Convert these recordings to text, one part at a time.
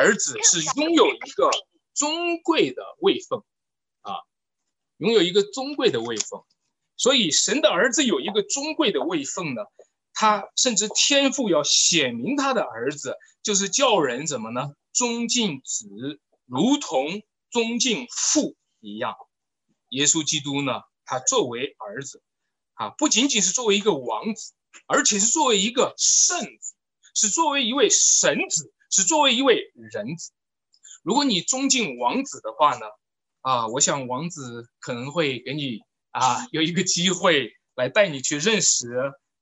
儿子是拥有一个尊贵的位分啊，拥有一个尊贵的位分。所以神的儿子有一个尊贵的位分呢，他甚至天父要显明他的儿子，就是叫人怎么呢？尊敬子，如同尊敬父一样。耶稣基督呢，他作为儿子，啊，不仅仅是作为一个王子，而且是作为一个圣子，是作为一位神子，是作为一位人子。如果你尊敬王子的话呢，啊，我想王子可能会给你啊有一个机会来带你去认识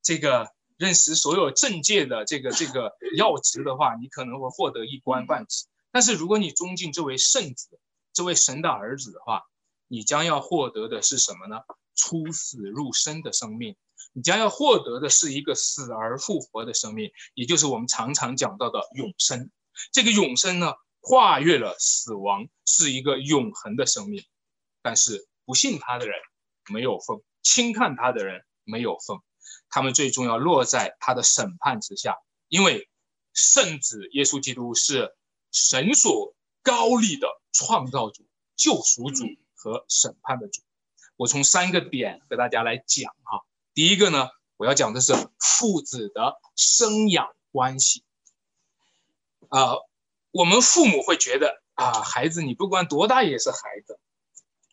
这个。认识所有政界的这个这个要职的话，你可能会获得一官半职。但是如果你尊敬这位圣子，这位神的儿子的话，你将要获得的是什么呢？出死入生的生命，你将要获得的是一个死而复活的生命，也就是我们常常讲到的永生。这个永生呢，跨越了死亡，是一个永恒的生命。但是不信他的人没有份，轻看他的人没有份。他们最终要落在他的审判之下，因为圣子耶稣基督是神所高立的创造主、救赎主和审判的主。我从三个点给大家来讲哈。第一个呢，我要讲的是父子的生养关系。啊，我们父母会觉得啊，孩子你不管多大也是孩子，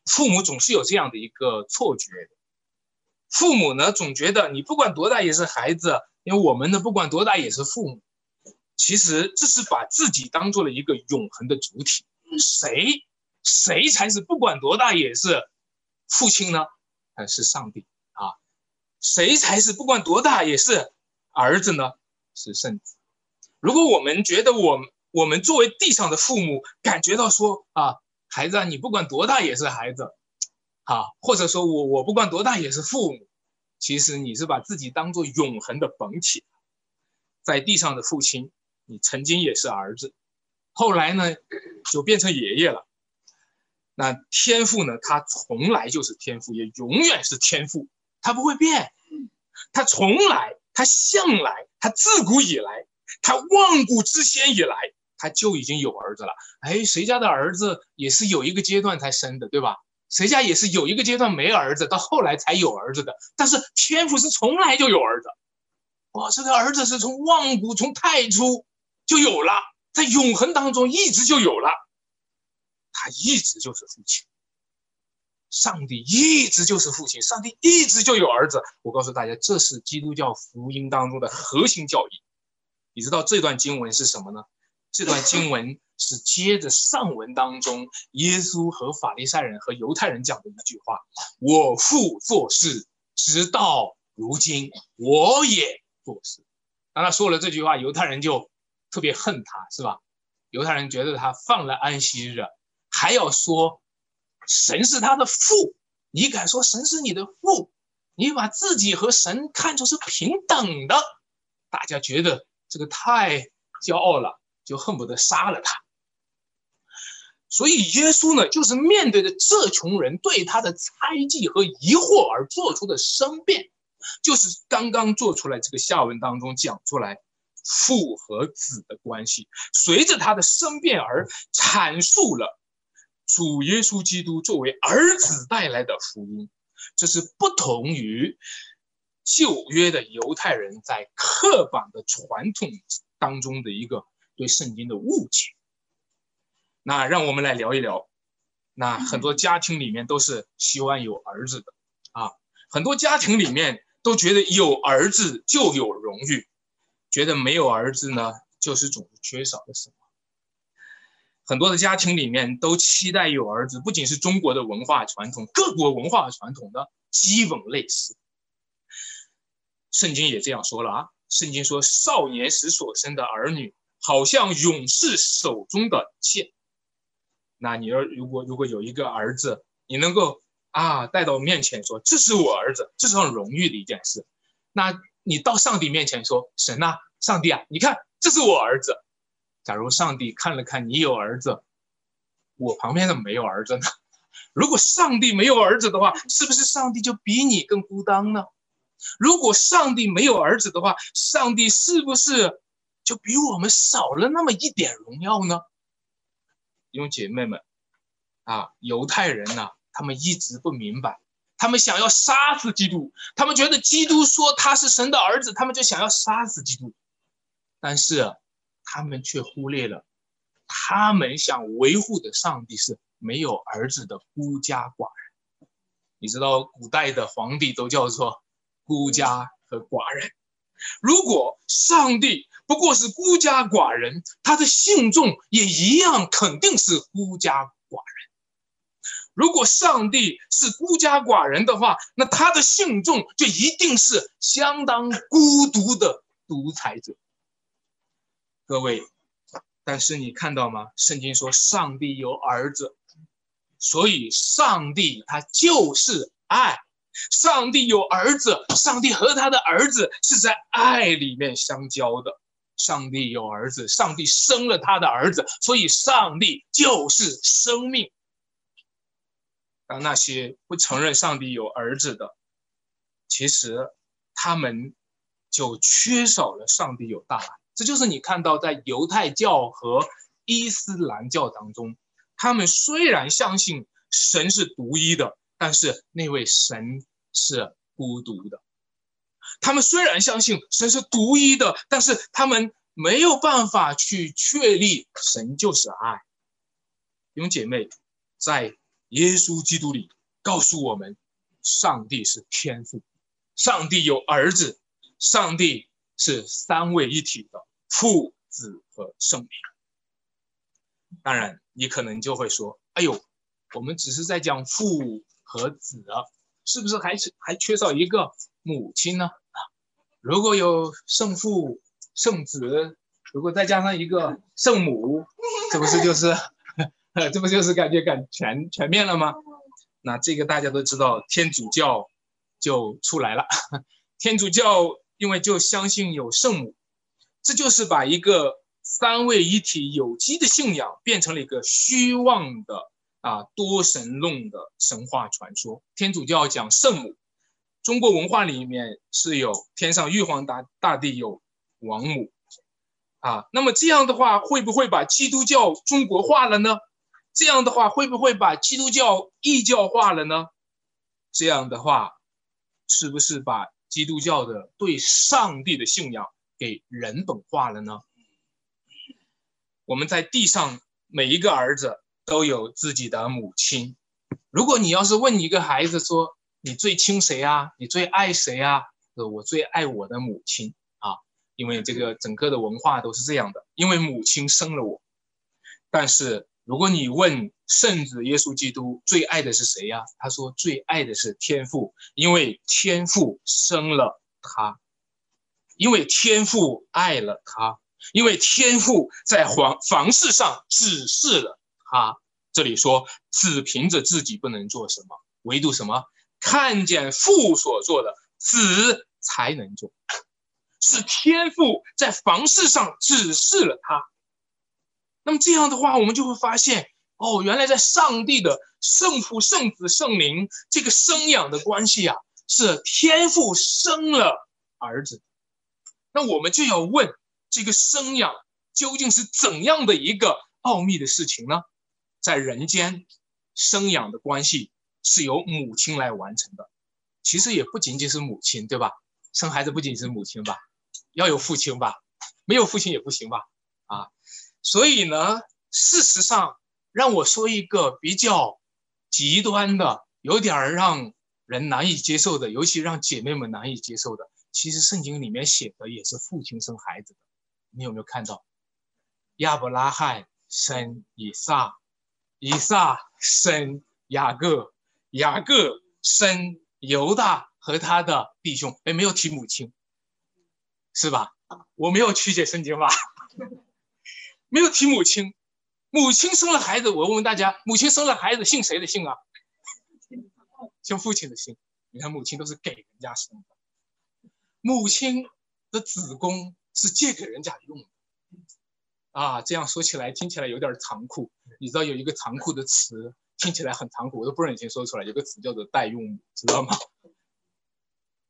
父母总是有这样的一个错觉。父母呢，总觉得你不管多大也是孩子，因为我们呢不管多大也是父母。其实这是把自己当做了一个永恒的主体。谁谁才是不管多大也是父亲呢？还是上帝？谁才是不管多大也是儿子呢？是圣子。如果我们觉得我我们作为地上的父母，感觉到说啊，孩子啊，你不管多大也是孩子。啊，或者说我我不管多大也是父母，其实你是把自己当做永恒的本体，在地上的父亲，你曾经也是儿子，后来呢就变成爷爷了。那天赋呢？他从来就是天赋，也永远是天赋，他不会变，他从来，他向来，他自古以来，他万古之先以来，他就已经有儿子了。哎，谁家的儿子也是有一个阶段才生的，对吧？谁家也是有一个阶段没儿子，到后来才有儿子的。但是天父是从来就有儿子，哇，这个儿子是从万古从太初就有了，在永恒当中一直就有了，他一直就是父亲。上帝一直就是父亲，上帝一直就有儿子。我告诉大家，这是基督教福音当中的核心教义。你知道这段经文是什么呢？这段经文。是接着上文当中，耶稣和法利赛人和犹太人讲的一句话：“我父做事，直到如今，我也做事。”当他说了这句话，犹太人就特别恨他，是吧？犹太人觉得他犯了安息日，还要说神是他的父，你敢说神是你的父？你把自己和神看作是平等的，大家觉得这个太骄傲了，就恨不得杀了他。所以耶稣呢，就是面对着这群人对他的猜忌和疑惑而做出的申辩，就是刚刚做出来这个下文当中讲出来父和子的关系，随着他的申辩而阐述了主耶稣基督作为儿子带来的福音，这是不同于旧约的犹太人在刻板的传统当中的一个对圣经的误解。那让我们来聊一聊，那很多家庭里面都是希望有儿子的啊，很多家庭里面都觉得有儿子就有荣誉，觉得没有儿子呢就是总是缺少了什么。很多的家庭里面都期待有儿子，不仅是中国的文化传统，各国文化传统的基本类似。圣经也这样说了啊，圣经说少年时所生的儿女，好像勇士手中的剑。那你要如果如果有一个儿子，你能够啊带到面前说这是我儿子，这是很荣誉的一件事。那你到上帝面前说神呐，上帝啊，你看这是我儿子。假如上帝看了看你有儿子，我旁边怎么没有儿子呢？如果上帝没有儿子的话，是不是上帝就比你更孤单呢？如果上帝没有儿子的话，上帝是不是就比我们少了那么一点荣耀呢？弟兄姐妹们啊，犹太人呐，他们一直不明白，他们想要杀死基督，他们觉得基督说他是神的儿子，他们就想要杀死基督，但是他们却忽略了，他们想维护的上帝是没有儿子的孤家寡人。你知道，古代的皇帝都叫做孤家和寡人。如果上帝不过是孤家寡人，他的信众也一样肯定是孤家寡人。如果上帝是孤家寡人的话，那他的信众就一定是相当孤独的独裁者。各位，但是你看到吗？圣经说上帝有儿子，所以上帝他就是爱。上帝有儿子，上帝和他的儿子是在爱里面相交的。上帝有儿子，上帝生了他的儿子，所以上帝就是生命。当那些不承认上帝有儿子的，其实他们就缺少了上帝有大爱。这就是你看到在犹太教和伊斯兰教当中，他们虽然相信神是独一的。但是那位神是孤独的，他们虽然相信神是独一的，但是他们没有办法去确立神就是爱。弟兄姐妹，在耶稣基督里告诉我们，上帝是天父，上帝有儿子，上帝是三位一体的父、子和圣灵。当然，你可能就会说：“哎呦，我们只是在讲父。”和子啊，是不是还是还缺少一个母亲呢？如果有圣父、圣子，如果再加上一个圣母，这不是就是，这不就是感觉感全全面了吗？那这个大家都知道，天主教就出来了。天主教因为就相信有圣母，这就是把一个三位一体有机的信仰变成了一个虚妄的。啊，多神论的神话传说，天主教讲圣母，中国文化里面是有天上玉皇大大帝有王母，啊，那么这样的话会不会把基督教中国化了呢？这样的话会不会把基督教异教化了呢？这样的话，是不是把基督教的对上帝的信仰给人本化了呢？我们在地上每一个儿子。都有自己的母亲。如果你要是问一个孩子说：“你最亲谁啊？你最爱谁啊？”，我最爱我的母亲啊，因为这个整个的文化都是这样的，因为母亲生了我。但是如果你问圣子耶稣基督最爱的是谁呀？他说最爱的是天父，因为天父生了他，因为天父爱了他，因为天父在皇房事上指示了。他这里说，子凭着自己不能做什么，唯独什么看见父所做的，子才能做，是天父在房事上指示了他。那么这样的话，我们就会发现，哦，原来在上帝的圣父、圣子、圣灵这个生养的关系啊，是天父生了儿子。那我们就要问，这个生养究竟是怎样的一个奥秘的事情呢？在人间，生养的关系是由母亲来完成的。其实也不仅仅是母亲，对吧？生孩子不仅是母亲吧，要有父亲吧？没有父亲也不行吧？啊，所以呢，事实上，让我说一个比较极端的，有点让人难以接受的，尤其让姐妹们难以接受的。其实圣经里面写的也是父亲生孩子的。你有没有看到？亚伯拉罕生以撒。以撒生雅各，雅各生犹大和他的弟兄。哎，没有提母亲，是吧？我没有曲解圣经吧？没有提母亲，母亲生了孩子。我问问大家，母亲生了孩子姓谁的姓啊？姓父亲的姓。你看，母亲都是给人家生的，母亲的子宫是借给人家用的。啊，这样说起来听起来有点残酷。你知道有一个残酷的词，听起来很残酷，我都不忍心说出来。有个词叫做代用母，知道吗？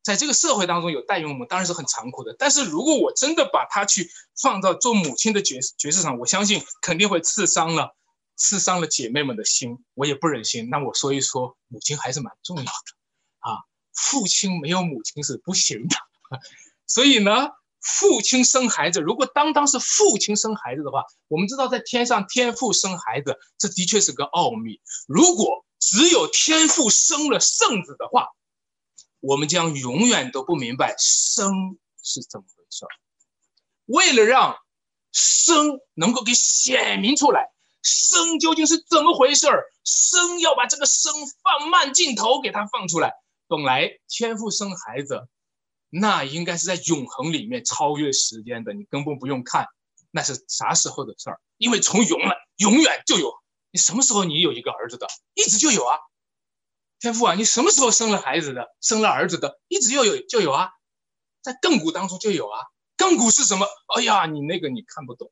在这个社会当中有代用母，当然是很残酷的。但是如果我真的把它去放到做母亲的角角色上，我相信肯定会刺伤了刺伤了姐妹们的心，我也不忍心。那我说一说，母亲还是蛮重要的啊，父亲没有母亲是不行的。所以呢，父亲生孩子，如果当当是父亲生孩子的话，我们知道在天上天父生孩子，这的确是个奥秘。如果只有天父生了圣子的话，我们将永远都不明白生是怎么回事。为了让生能够给显明出来，生究竟是怎么回事儿？生要把这个生放慢镜头给它放出来。本来天父生孩子，那应该是在永恒里面超越时间的，你根本不用看那是啥时候的事儿，因为从永永远就有。你什么时候你有一个儿子的，一直就有啊。天父啊，你什么时候生了孩子的，生了儿子的，一直就有就有啊，在亘古当中就有啊。亘古是什么？哎呀，你那个你看不懂。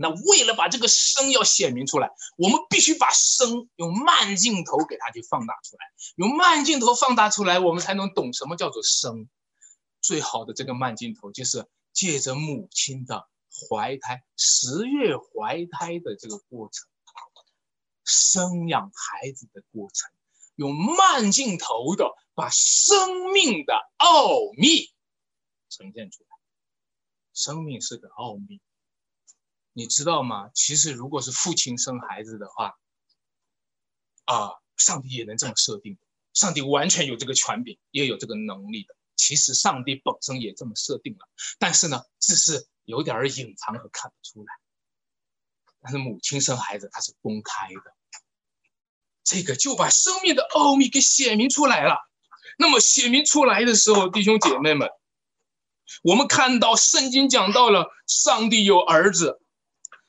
那为了把这个生要显明出来，我们必须把生用慢镜头给它去放大出来，用慢镜头放大出来，我们才能懂什么叫做生。最好的这个慢镜头就是借着母亲的怀胎十月怀胎的这个过程，生养孩子的过程。用慢镜头的把生命的奥秘呈现出来。生命是个奥秘，你知道吗？其实如果是父亲生孩子的话，啊，上帝也能这么设定。上帝完全有这个权柄，也有这个能力的。其实上帝本身也这么设定了，但是呢，只是有点隐藏和看不出来。但是母亲生孩子，它是公开的。这个就把生命的奥秘给显明出来了。那么显明出来的时候，弟兄姐妹们，我们看到圣经讲到了上帝有儿子，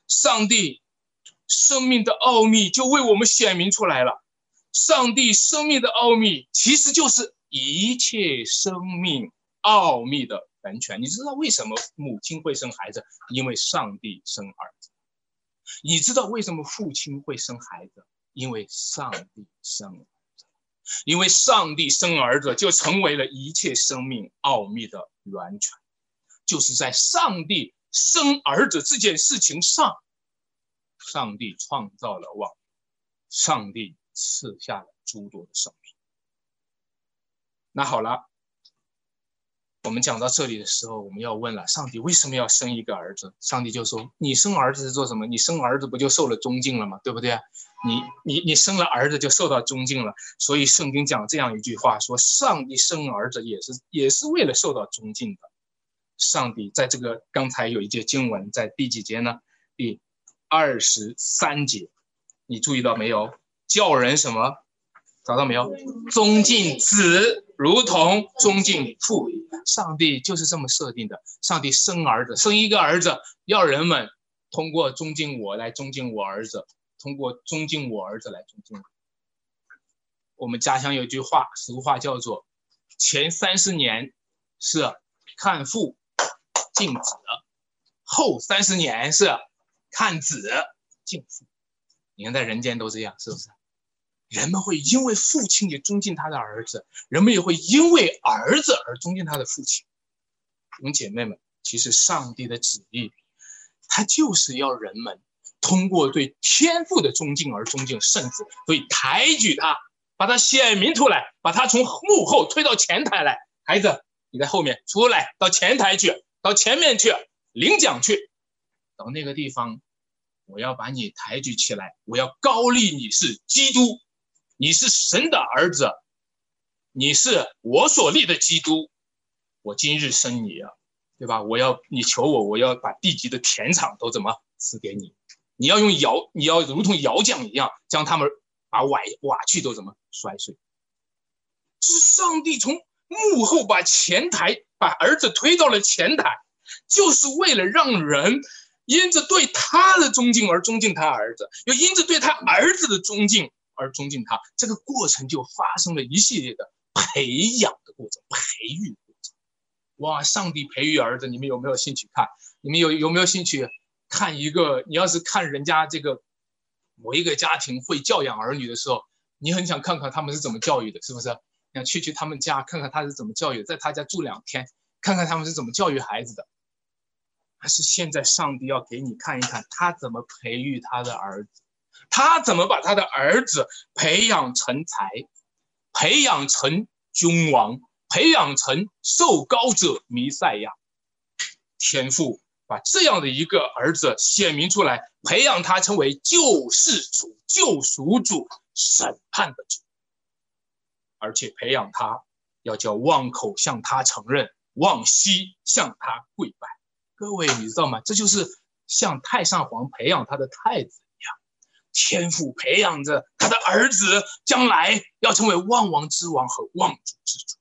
上帝生命的奥秘就为我们显明出来了。上帝生命的奥秘其实就是一切生命奥秘的源泉。你知道为什么母亲会生孩子？因为上帝生儿子。你知道为什么父亲会生孩子？因为上帝生儿子，因为上帝生儿子，就成为了一切生命奥秘的源泉。就是在上帝生儿子这件事情上，上帝创造了万物，上帝赐下了诸多的生命。那好了。我们讲到这里的时候，我们要问了：上帝为什么要生一个儿子？上帝就说：“你生儿子是做什么？你生儿子不就受了尊敬了吗？对不对？你你你生了儿子就受到尊敬了。所以圣经讲这样一句话：说上帝生儿子也是也是为了受到尊敬的。上帝在这个刚才有一节经文在第几节呢？第二十三节，你注意到没有？叫人什么？找到没有？尊敬子。”如同尊敬父，上帝就是这么设定的。上帝生儿子，生一个儿子，要人们通过尊敬我来尊敬我儿子，通过尊敬我儿子来尊敬我。我们家乡有句话，俗话叫做“前三十年是看父敬子，后三十年是看子敬父”。你看在人间都这样，是不是？人们会因为父亲也尊敬他的儿子，人们也会因为儿子而尊敬他的父亲。弟兄姐妹们，其实上帝的旨意，他就是要人们通过对天父的尊敬而尊敬圣子，所以抬举他，把他显明出来，把他从幕后推到前台来。孩子，你在后面出来，到前台去，到前面去领奖去，到那个地方，我要把你抬举起来，我要高立你是基督。你是神的儿子，你是我所立的基督，我今日生你啊，对吧？我要你求我，我要把地级的田场都怎么赐给你？你要用窑，你要如同窑匠一样，将他们把瓦瓦器都怎么摔碎？是上帝从幕后把前台把儿子推到了前台，就是为了让人因着对他的尊敬而尊敬他儿子，又因着对他儿子的尊敬。而尊敬他，这个过程就发生了一系列的培养的过程、培育过程。哇，上帝培育儿子，你们有没有兴趣看？你们有有没有兴趣看一个？你要是看人家这个某一个家庭会教养儿女的时候，你很想看看他们是怎么教育的，是不是？想去去他们家看看他是怎么教育，在他家住两天，看看他们是怎么教育孩子的。还是现在上帝要给你看一看他怎么培育他的儿子。他怎么把他的儿子培养成才，培养成君王，培养成受高者弥赛亚？天父把这样的一个儿子显明出来，培养他成为救世主、救赎主、审判的主，而且培养他要叫望口向他承认，望膝向他跪拜。各位，你知道吗？这就是向太上皇培养他的太子。天父培养着他的儿子，将来要成为万王之王和万主之主。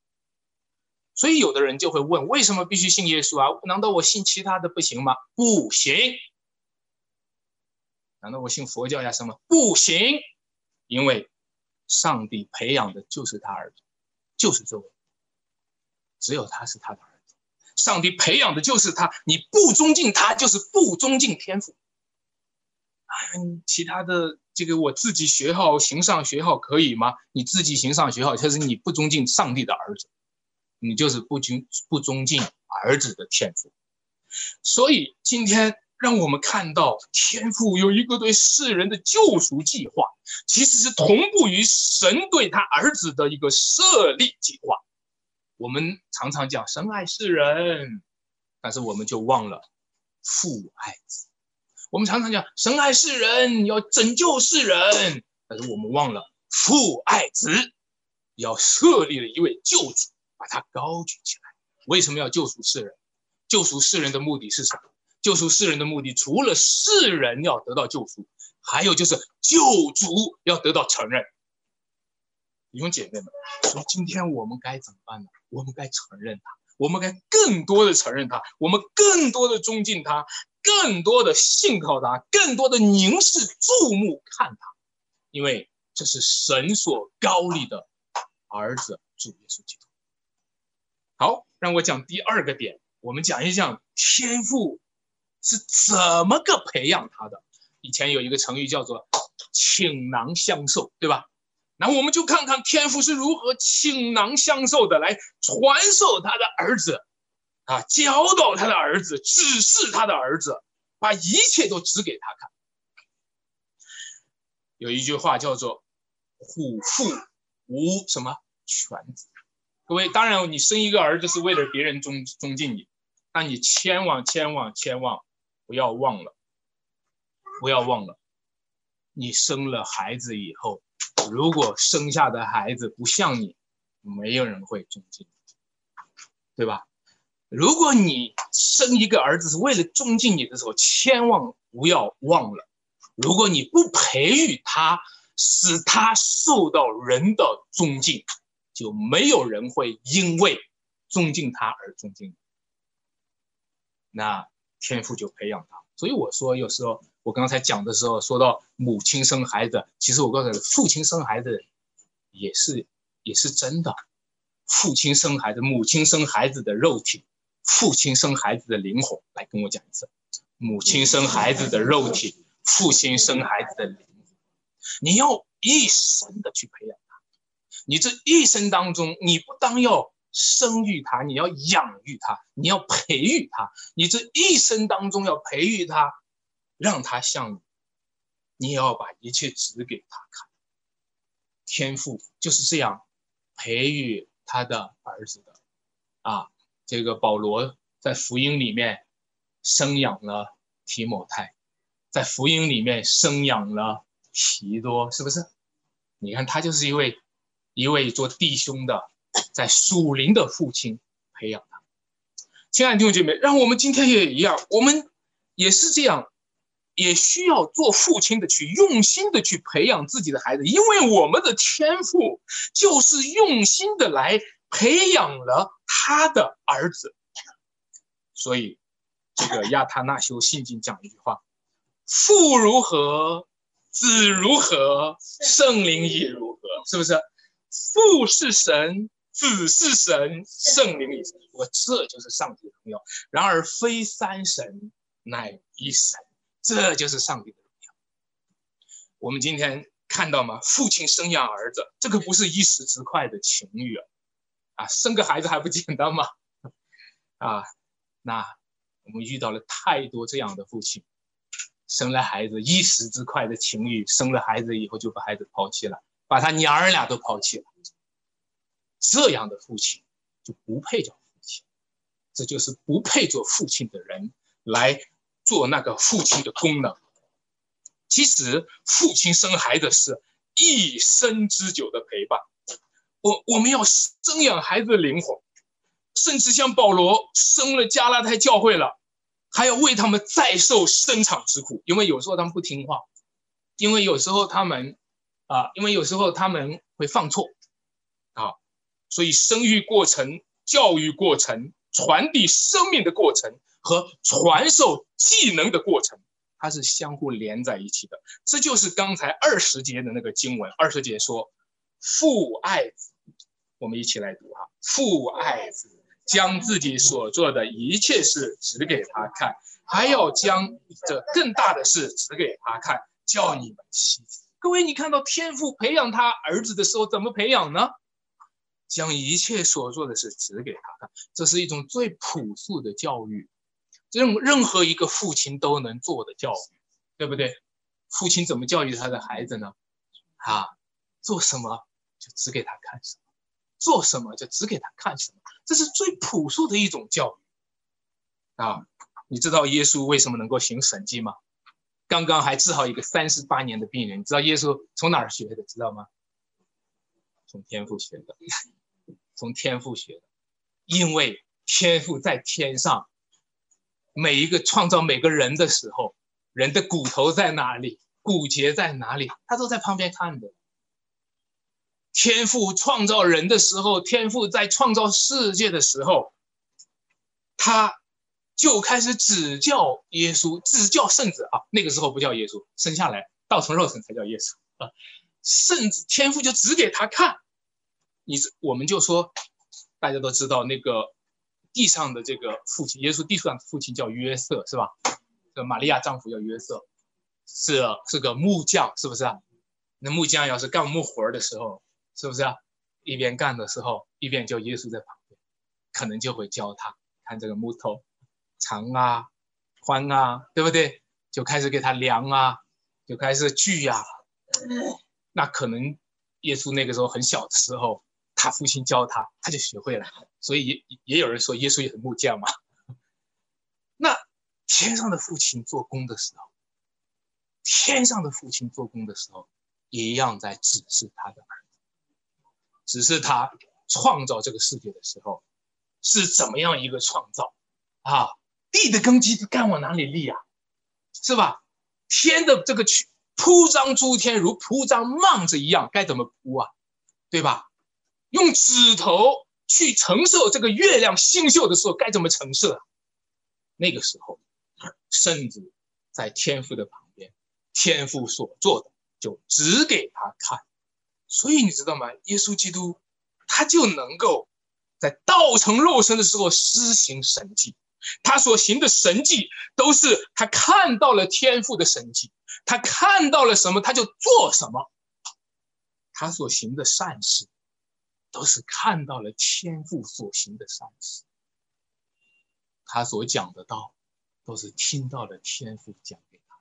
所以有的人就会问：为什么必须信耶稣啊？难道我信其他的不行吗？不行。难道我信佛教呀？什么不行？因为上帝培养的就是他儿子，就是这位，只有他是他的儿子。上帝培养的就是他，你不尊敬他，就是不尊敬天赋父。其他的这个我自己学好行上学好可以吗？你自己行上学好，就是你不尊敬上帝的儿子，你就是不尊不尊敬儿子的天赋。所以今天让我们看到天赋有一个对世人的救赎计划，其实是同步于神对他儿子的一个设立计划。我们常常讲神爱世人，但是我们就忘了父爱子。我们常常讲神爱世人，要拯救世人，但是我们忘了父爱子，要设立了一位救主，把他高举起来。为什么要救赎世人？救赎世人的目的是什么？救赎世人的目的，除了世人要得到救赎，还有就是救主要得到承认。弟兄姐妹们，所以今天我们该怎么办呢？我们该承认他，我们该更多的承认他，我们更多的尊敬他。更多的信靠他，更多的凝视注目看他，因为这是神所高立的儿子主耶稣基督。好，让我讲第二个点，我们讲一讲天赋是怎么个培养他的。以前有一个成语叫做“倾囊相授”，对吧？那我们就看看天赋是如何倾囊相授的来传授他的儿子。啊，教导他的儿子，指示他的儿子，把一切都指给他看。有一句话叫做“虎父无什么犬子”。各位，当然你生一个儿子是为了别人尊尊敬你，但你千万千万千万不要忘了，不要忘了，你生了孩子以后，如果生下的孩子不像你，没有人会尊敬你，对吧？如果你生一个儿子是为了尊敬你的时候，千万不要忘了，如果你不培育他，使他受到人的尊敬，就没有人会因为尊敬他而尊敬你。那天父就培养他。所以我说，有时候我刚才讲的时候说到母亲生孩子，其实我告诉你，父亲生孩子也是也是真的。父亲生孩子，母亲生孩子的肉体。父亲生孩子的灵魂，来跟我讲一次；母亲生孩子的肉体，父亲生孩子的灵魂。你要一生的去培养他，你这一生当中，你不当要生育他，你要养育他，你要培育他。你这一生当中要培育他，让他像你，你也要把一切指给他看。天赋就是这样培育他的儿子的，啊。这个保罗在福音里面生养了提摩太，在福音里面生养了提多，是不是？你看他就是一位一位做弟兄的，在属灵的父亲培养他。亲爱的弟兄姐妹，让我们今天也一样，我们也是这样，也需要做父亲的去用心的去培养自己的孩子，因为我们的天赋就是用心的来。培养了他的儿子，所以这个亚他那修信经讲一句话：父如何，子如何，圣灵也如何，是不是？父是神，子是神，圣灵也是。我这就是上帝的荣耀。然而非三神，乃一神，这就是上帝的荣耀。我们今天看到吗？父亲生养儿子，这个不是一时之快的情欲啊。啊，生个孩子还不简单吗？啊，那我们遇到了太多这样的父亲，生了孩子一时之快的情欲，生了孩子以后就把孩子抛弃了，把他娘儿俩都抛弃了。这样的父亲就不配叫父亲，这就是不配做父亲的人来做那个父亲的功能。其实，父亲生孩子是一生之久的陪伴。我我们要生养孩子的灵魂，甚至像保罗生了加拉太教会了，还要为他们再受生产之苦，因为有时候他们不听话，因为有时候他们啊，因为有时候他们会犯错啊，所以生育过程、教育过程、传递生命的过程和传授技能的过程，它是相互连在一起的。这就是刚才二十节的那个经文，二十节说。父爱子，我们一起来读哈。父爱子，将自己所做的一切事指给他看，还要将这更大的事指给他看，叫你们信。各位，你看到天父培养他儿子的时候怎么培养呢？将一切所做的事指给他看，这是一种最朴素的教育，任任何一个父亲都能做的教育，对不对？父亲怎么教育他的孩子呢？啊，做什么？就指给他看什么，做什么就指给他看什么，这是最朴素的一种教育啊！你知道耶稣为什么能够行神迹吗？刚刚还治好一个三十八年的病人，你知道耶稣从哪儿学的？知道吗？从天父学的，从天父学的，因为天父在天上，每一个创造每个人的时候，人的骨头在哪里，骨节在哪里，他都在旁边看着。天父创造人的时候，天父在创造世界的时候，他就开始指教耶稣，指教圣子啊。那个时候不叫耶稣，生下来道成肉身才叫耶稣啊。圣子天父就指给他看，你我们就说，大家都知道那个地上的这个父亲，耶稣地上的父亲叫约瑟，是吧？这玛利亚丈夫叫约瑟，是是个木匠，是不是啊？那木匠要是干木活的时候。是不是啊？一边干的时候，一边就耶稣在旁边，可能就会教他看这个木头长啊、宽啊，对不对？就开始给他量啊，就开始锯呀。那可能耶稣那个时候很小的时候，他父亲教他，他就学会了。所以也也有人说耶稣也是木匠嘛。那天上的父亲做工的时候，天上的父亲做工的时候，一样在指示他的儿子。只是他创造这个世界的时候，是怎么样一个创造啊？地的根基该往哪里立啊？是吧？天的这个去铺张诸天如铺张幔子一样，该怎么铺啊？对吧？用指头去承受这个月亮星宿的时候，该怎么承受啊？那个时候，甚至在天父的旁边，天父所做的就指给他看。所以你知道吗？耶稣基督他就能够在道成肉身的时候施行神迹，他所行的神迹都是他看到了天赋的神迹，他看到了什么他就做什么，他所行的善事都是看到了天赋所行的善事，他所讲的道都是听到了天赋讲给他，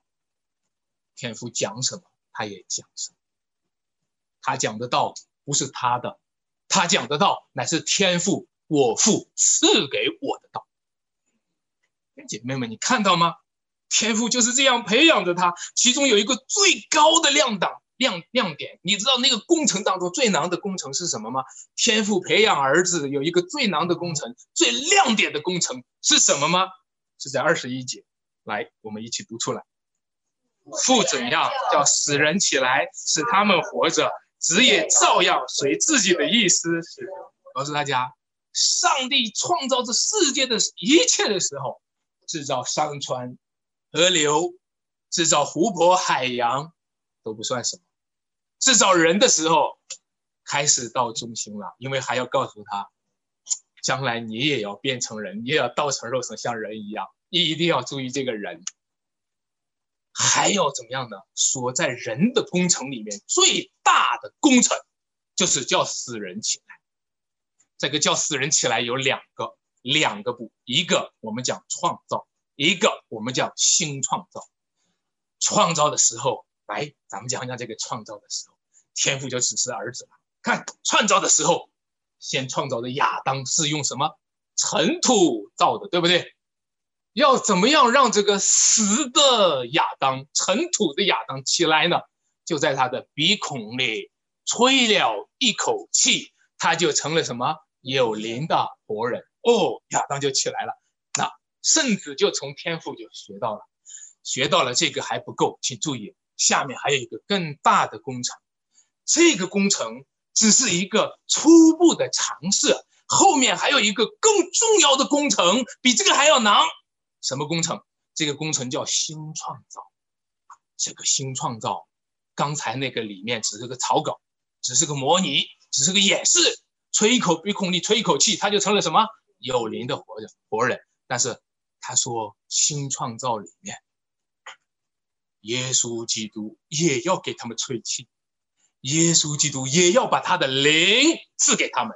天赋讲什么他也讲什么。他讲的道不是他的，他讲的道乃是天父我父赐给我的道。姐妹们，你看到吗？天父就是这样培养着他。其中有一个最高的亮档亮亮点，你知道那个工程当中最难的工程是什么吗？天父培养儿子有一个最难的工程，最亮点的工程是什么吗？是在二十一节。来，我们一起读出来。父怎样叫死人起来，使他们活着？子也照样随自己的意思。告诉大家，上帝创造这世界的一切的时候，制造山川、河流，制造湖泊、海洋都不算什么。制造人的时候，开始到中心了，因为还要告诉他，将来你也要变成人，你也要道成肉身，像人一样。你一定要注意这个人。还要怎么样呢？说在人的工程里面，最大的工程就是叫死人起来。这个叫死人起来有两个两个步，一个我们讲创造，一个我们叫新创造。创造的时候，来，咱们讲讲这个创造的时候，天父就指示儿子了。看创造的时候，先创造的亚当是用什么尘土造的，对不对？要怎么样让这个死的亚当、尘土的亚当起来呢？就在他的鼻孔里吹了一口气，他就成了什么有灵的活人哦，亚当就起来了。那圣子就从天父就学到了，学到了这个还不够，请注意，下面还有一个更大的工程。这个工程只是一个初步的尝试，后面还有一个更重要的工程，比这个还要难。什么工程？这个工程叫新创造。这个新创造，刚才那个里面只是个草稿，只是个模拟，只是个演示。吹一口鼻孔里吹一口气，他就成了什么有灵的活人活人。但是他说新创造里面，耶稣基督也要给他们吹气，耶稣基督也要把他的灵赐给他们，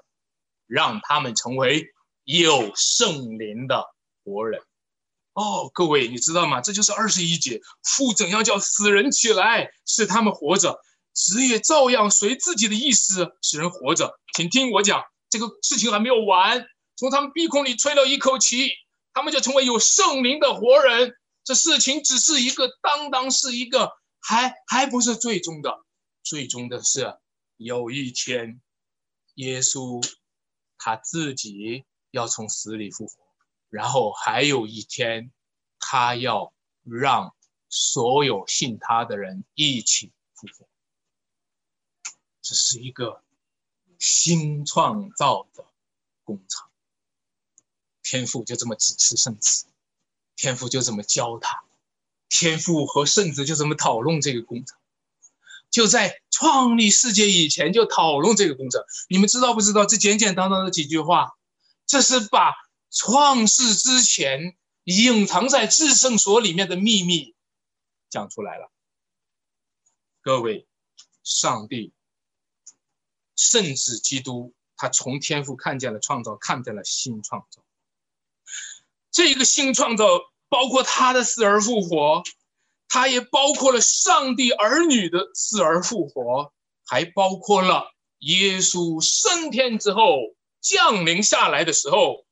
让他们成为有圣灵的活人。哦，各位，你知道吗？这就是二十一节，父怎样叫死人起来，使他们活着，子也照样随自己的意思使人活着。请听我讲，这个事情还没有完。从他们鼻孔里吹了一口气，他们就成为有圣灵的活人。这事情只是一个，当当是一个，还还不是最终的。最终的是，有一天，耶稣他自己要从死里复活。然后还有一天，他要让所有信他的人一起复活。这是一个新创造的工厂。天父就这么指示圣子，天父就这么教他，天父和圣子就这么讨论这个工程，就在创立世界以前就讨论这个工程。你们知道不知道？这简简单单的几句话，这是把。创世之前隐藏在至圣所里面的秘密讲出来了。各位，上帝、圣子基督，他从天赋看见了创造，看见了新创造。这个新创造包括他的死而复活，他也包括了上帝儿女的死而复活，还包括了耶稣升天之后降临下来的时候。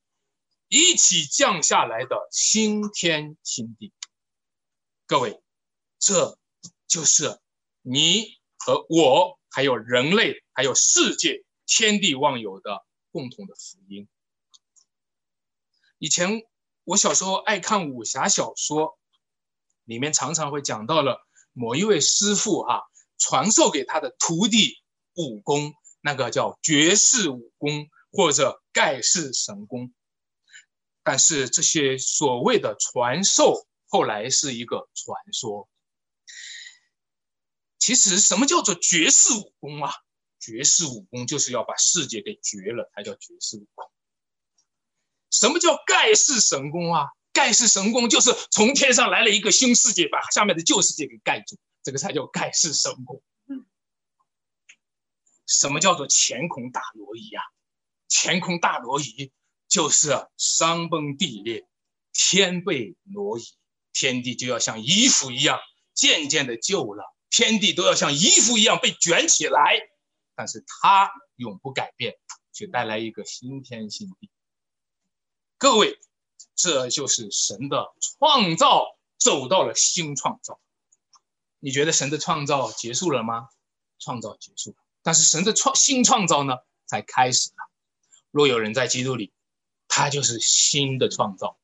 一起降下来的新天新地，各位，这就是你和我，还有人类，还有世界，天地万有的共同的福音。以前我小时候爱看武侠小说，里面常常会讲到了某一位师傅啊，传授给他的徒弟武功，那个叫绝世武功或者盖世神功。但是这些所谓的传授，后来是一个传说。其实什么叫做绝世武功啊？绝世武功就是要把世界给绝了，才叫绝世武功。什么叫盖世神功啊？盖世神功就是从天上来了一个新世界，把下面的旧世界给盖住，这个才叫盖世神功。什么叫做乾坤大挪移啊？乾坤大挪移。就是山崩地裂，天被挪移，天地就要像衣服一样渐渐的旧了，天地都要像衣服一样被卷起来，但是它永不改变，却带来一个新天新地。各位，这就是神的创造走到了新创造。你觉得神的创造结束了吗？创造结束了，但是神的创新创造呢，才开始了。若有人在基督里。他就是新的创造，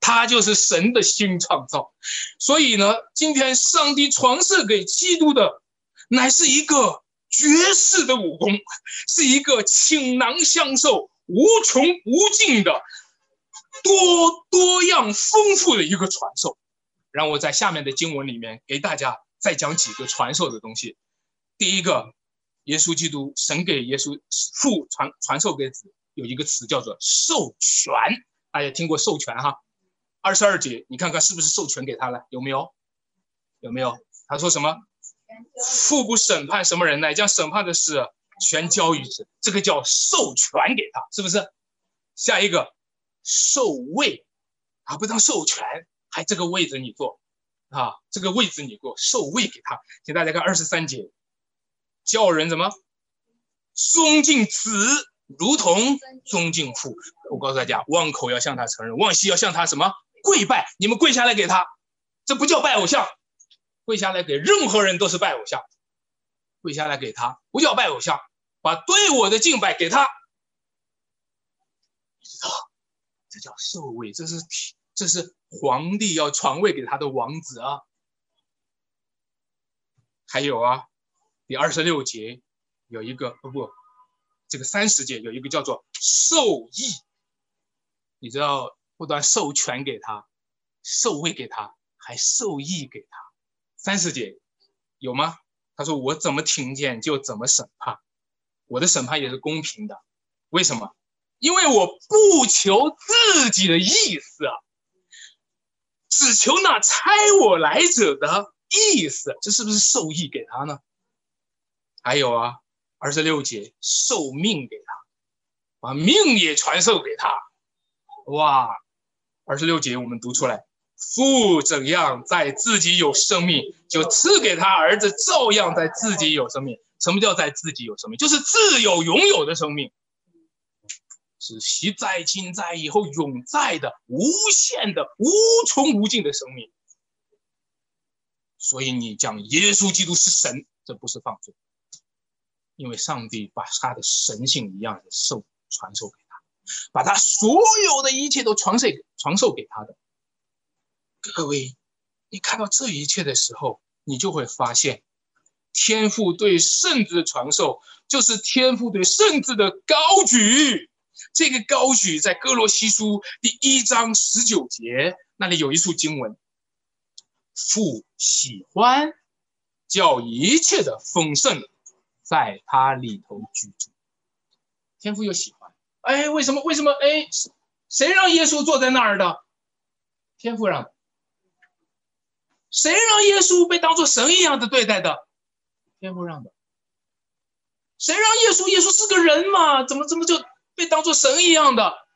他就是神的新创造。所以呢，今天上帝传授给基督的，乃是一个绝世的武功，是一个倾囊相授、无穷无尽的、多多样丰富的一个传授。让我在下面的经文里面给大家再讲几个传授的东西。第一个，耶稣基督，神给耶稣父传传授给子。有一个词叫做授权，大家听过授权哈？二十二节，你看看是不是授权给他了？有没有？有没有？他说什么？父不审判什么人呢？将审判的事全交于子，这个叫授权给他，是不是？下一个，授位，啊，不当授权，还这个位置你坐，啊，这个位置你给我受位给他。请大家看二十三节，叫人怎么尊敬子，如同尊敬父。我告诉大家，望口要向他承认，望膝要向他什么跪拜？你们跪下来给他，这不叫拜偶像。跪下来给任何人都是拜偶像，跪下来给他不叫拜偶像，把对我的敬拜给他。知道，这叫受位，这是这是皇帝要传位给他的王子啊。还有啊，第二十六节有一个不不，这个三十节有一个叫做授意，你知道不断授权给他，授位给他，还授意给他。三十节有吗？他说我怎么听见就怎么审判，我的审判也是公平的。为什么？因为我不求自己的意思啊，只求那差我来者的意思。这是不是授意给他呢？还有啊，二十六节受命给他，把命也传授给他。哇，二十六节我们读出来。父怎样在自己有生命，就赐给他儿子照样在自己有生命。什么叫在自己有生命？就是自有拥有的生命，是昔在、今在、以后永在的无限的无穷无尽的生命。所以你讲耶稣基督是神，这不是放罪，因为上帝把他的神性一样的受传授给他，把他所有的一切都传授传授给他的。各位，你看到这一切的时候，你就会发现，天赋对圣子的传授，就是天赋对圣子的高举。这个高举在哥罗西书第一章十九节那里有一处经文：父喜欢叫一切的丰盛在他里头居住。天赋又喜欢，哎，为什么？为什么？哎，谁让耶稣坐在那儿的？天赋让。谁让耶稣被当做神一样的对待的？天父让的。谁让耶稣？耶稣是个人嘛？怎么怎么就被当做神一样的？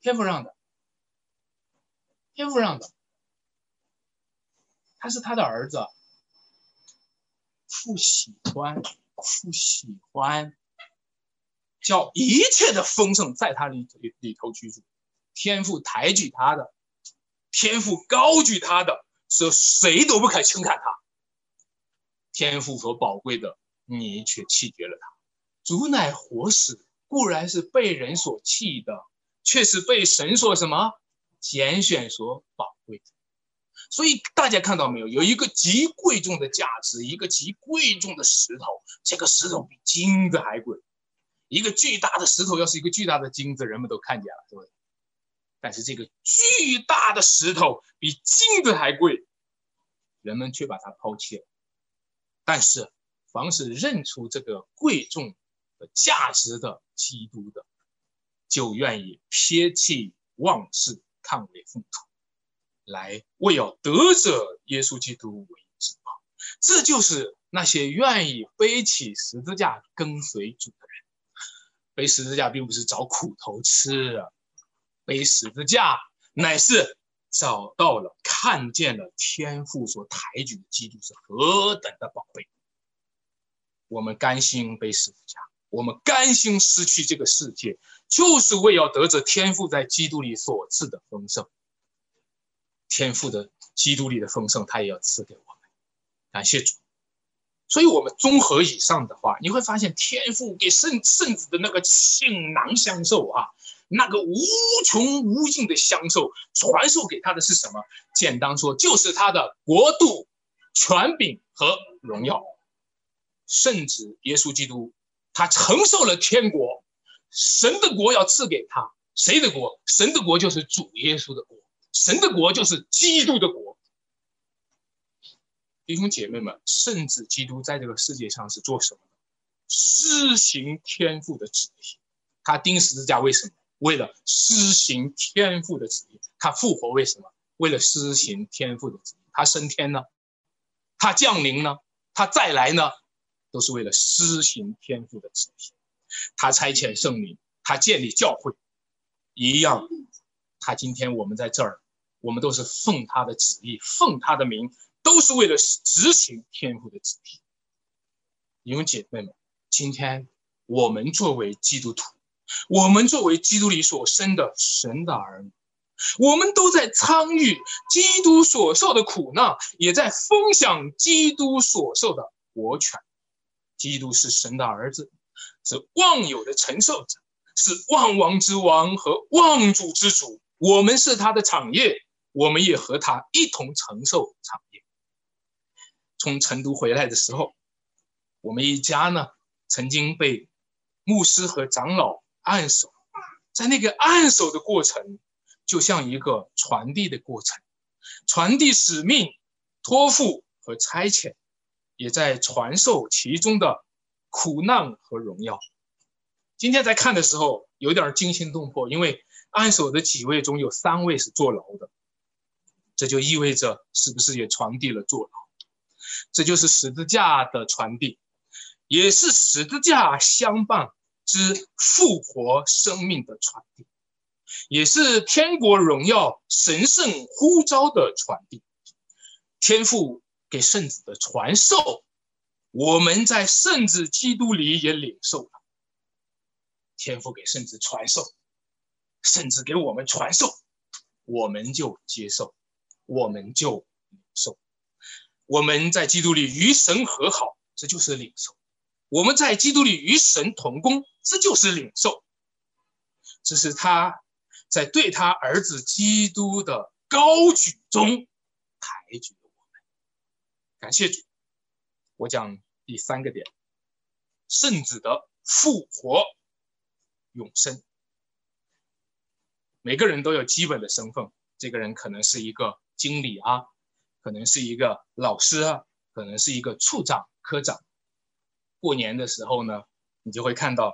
天父让的。天父让的。他是他的儿子。父喜欢，父喜欢，叫一切的丰盛在他里里里头居住。天父抬举他的，天父高举他的。说谁都不肯轻看他，天赋所宝贵的，你却弃绝了他。主乃活死，固然是被人所弃的，却是被神所什么拣选所宝贵的。所以大家看到没有？有一个极贵重的价值，一个极贵重的石头，这个石头比金子还贵。一个巨大的石头，要是一个巨大的金子，人们都看见了，对不对？但是这个巨大的石头比金子还贵，人们却把它抛弃了。但是，凡是认出这个贵重的价值的基督的，就愿意撇弃往事，看为粪土，来为要得者耶稣基督为至宝。这就是那些愿意背起十字架跟随主的人。背十字架并不是找苦头吃啊。背十字架，乃是找到了、看见了天父所抬举的基督是何等的宝贝。我们甘心背十字架，我们甘心失去这个世界，就是为要得着天父在基督里所赐的丰盛。天赋的基督里的丰盛，他也要赐给我们。感谢主。所以，我们综合以上的话，你会发现天赋给圣圣子的那个倾囊相授啊。那个无穷无尽的相受传授给他的是什么？简单说，就是他的国度、权柄和荣耀。圣子耶稣基督，他承受了天国，神的国要赐给他。谁的国？神的国就是主耶稣的国，神的国就是基督的国。弟兄姐妹们，圣子基督在这个世界上是做什么的？施行天父的旨意。他钉十字架为什么？为了施行天赋的旨意，他复活为什么？为了施行天赋的旨意，他升天呢？他降临呢？他再来呢？都是为了施行天赋的旨意。他差遣圣灵，他建立教会，一样。他今天我们在这儿我们都是奉他的旨意，奉他的名，都是为了执行天父的旨意。弟兄姐妹们，今天我们作为基督徒，我们作为基督里所生的神的儿女，我们都在参与基督所受的苦难，也在分享基督所受的国权。基督是神的儿子，是万有的承受者，是万王之王和万主之主。我们是他的产业，我们也和他一同承受产业。从成都回来的时候。我们一家呢，曾经被牧师和长老按手，在那个按手的过程，就像一个传递的过程，传递使命、托付和差遣，也在传授其中的苦难和荣耀。今天在看的时候，有点惊心动魄，因为按手的几位中有三位是坐牢的，这就意味着是不是也传递了坐牢？这就是十字架的传递。也是十字架相伴之复活生命的传递，也是天国荣耀神圣呼召的传递，天父给圣子的传授，我们在圣子基督里也领受了。天父给圣子传授，圣子给我们传授，我们就接受，我们就领受。我们在基督里与神和好，这就是领受。我们在基督里与神同工，这就是领受。这是他在对他儿子基督的高举中抬举了我们。感谢主。我讲第三个点：圣子的复活、永生。每个人都有基本的身份，这个人可能是一个经理啊，可能是一个老师啊，可能是一个处长、科长。过年的时候呢，你就会看到